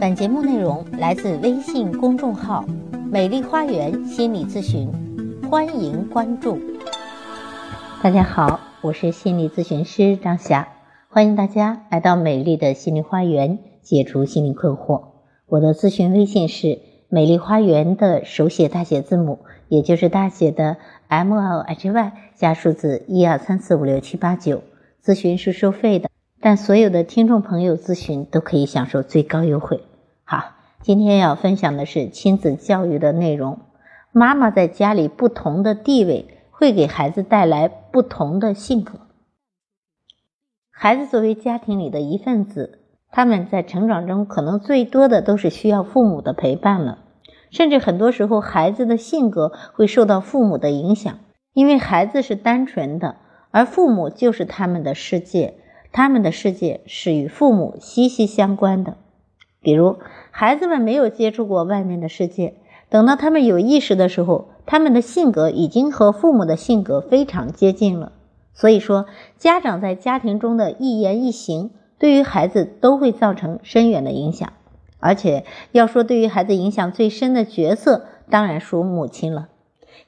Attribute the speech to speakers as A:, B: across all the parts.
A: 本节目内容来自微信公众号“美丽花园心理咨询”，欢迎关注。大家好，我是心理咨询师张霞，欢迎大家来到美丽的心理花园，解除心理困惑。我的咨询微信是“美丽花园”的手写大写字母，也就是大写的 M L H Y 加数字一二三四五六七八九。咨询是收费的。但所有的听众朋友咨询都可以享受最高优惠。好，今天要分享的是亲子教育的内容。妈妈在家里不同的地位会给孩子带来不同的性格。孩子作为家庭里的一份子，他们在成长中可能最多的都是需要父母的陪伴了。甚至很多时候，孩子的性格会受到父母的影响，因为孩子是单纯的，而父母就是他们的世界。他们的世界是与父母息息相关的，比如孩子们没有接触过外面的世界，等到他们有意识的时候，他们的性格已经和父母的性格非常接近了。所以说，家长在家庭中的一言一行，对于孩子都会造成深远的影响。而且要说对于孩子影响最深的角色，当然属母亲了，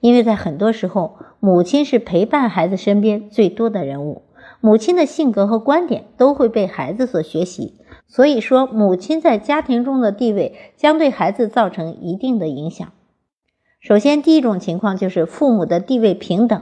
A: 因为在很多时候，母亲是陪伴孩子身边最多的人物。母亲的性格和观点都会被孩子所学习，所以说母亲在家庭中的地位将对孩子造成一定的影响。首先，第一种情况就是父母的地位平等，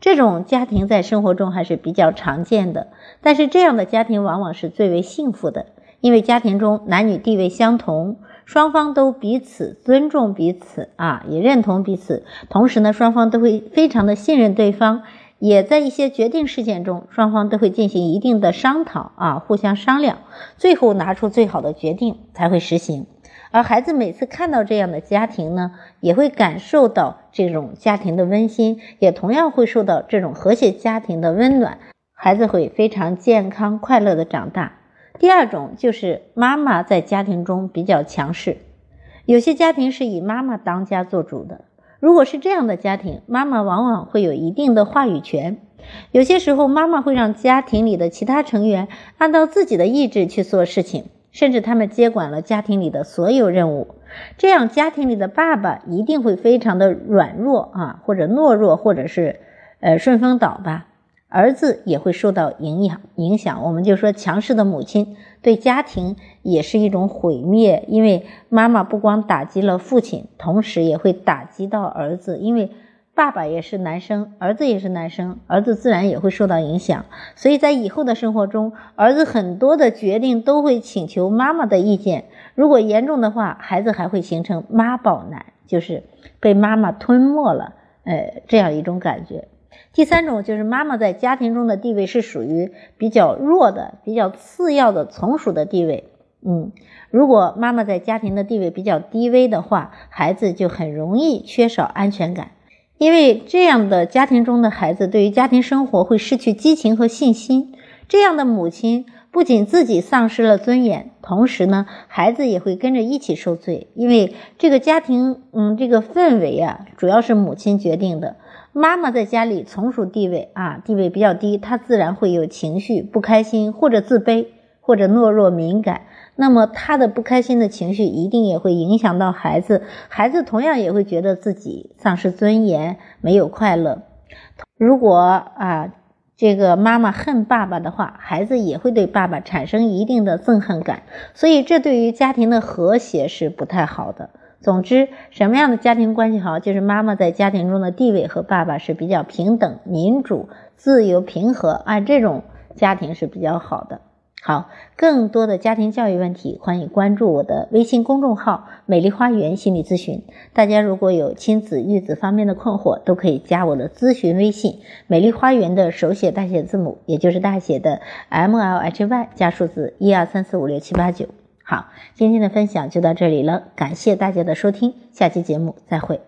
A: 这种家庭在生活中还是比较常见的。但是，这样的家庭往往是最为幸福的，因为家庭中男女地位相同，双方都彼此尊重彼此啊，也认同彼此，同时呢，双方都会非常的信任对方。也在一些决定事件中，双方都会进行一定的商讨啊，互相商量，最后拿出最好的决定才会实行。而孩子每次看到这样的家庭呢，也会感受到这种家庭的温馨，也同样会受到这种和谐家庭的温暖，孩子会非常健康快乐的长大。第二种就是妈妈在家庭中比较强势，有些家庭是以妈妈当家做主的。如果是这样的家庭，妈妈往往会有一定的话语权。有些时候，妈妈会让家庭里的其他成员按照自己的意志去做事情，甚至他们接管了家庭里的所有任务。这样，家庭里的爸爸一定会非常的软弱啊，或者懦弱，或者是呃顺风倒吧。儿子也会受到影响，影响。我们就说，强势的母亲对家庭也是一种毁灭，因为妈妈不光打击了父亲，同时也会打击到儿子，因为爸爸也是男生，儿子也是男生，儿子自然也会受到影响。所以在以后的生活中，儿子很多的决定都会请求妈妈的意见。如果严重的话，孩子还会形成妈宝男，就是被妈妈吞没了，呃，这样一种感觉。第三种就是妈妈在家庭中的地位是属于比较弱的、比较次要的从属的地位。嗯，如果妈妈在家庭的地位比较低微的话，孩子就很容易缺少安全感，因为这样的家庭中的孩子对于家庭生活会失去激情和信心。这样的母亲不仅自己丧失了尊严，同时呢，孩子也会跟着一起受罪，因为这个家庭，嗯，这个氛围啊，主要是母亲决定的。妈妈在家里从属地位啊，地位比较低，她自然会有情绪不开心，或者自卑，或者懦弱敏感。那么她的不开心的情绪一定也会影响到孩子，孩子同样也会觉得自己丧失尊严，没有快乐。如果啊，这个妈妈恨爸爸的话，孩子也会对爸爸产生一定的憎恨感。所以这对于家庭的和谐是不太好的。总之，什么样的家庭关系好？就是妈妈在家庭中的地位和爸爸是比较平等、民主、自由、平和啊，这种家庭是比较好的。好，更多的家庭教育问题，欢迎关注我的微信公众号“美丽花园心理咨询”。大家如果有亲子育子方面的困惑，都可以加我的咨询微信“美丽花园”的手写大写字母，也就是大写的 M L H Y 加数字一二三四五六七八九。好，今天的分享就到这里了，感谢大家的收听，下期节目再会。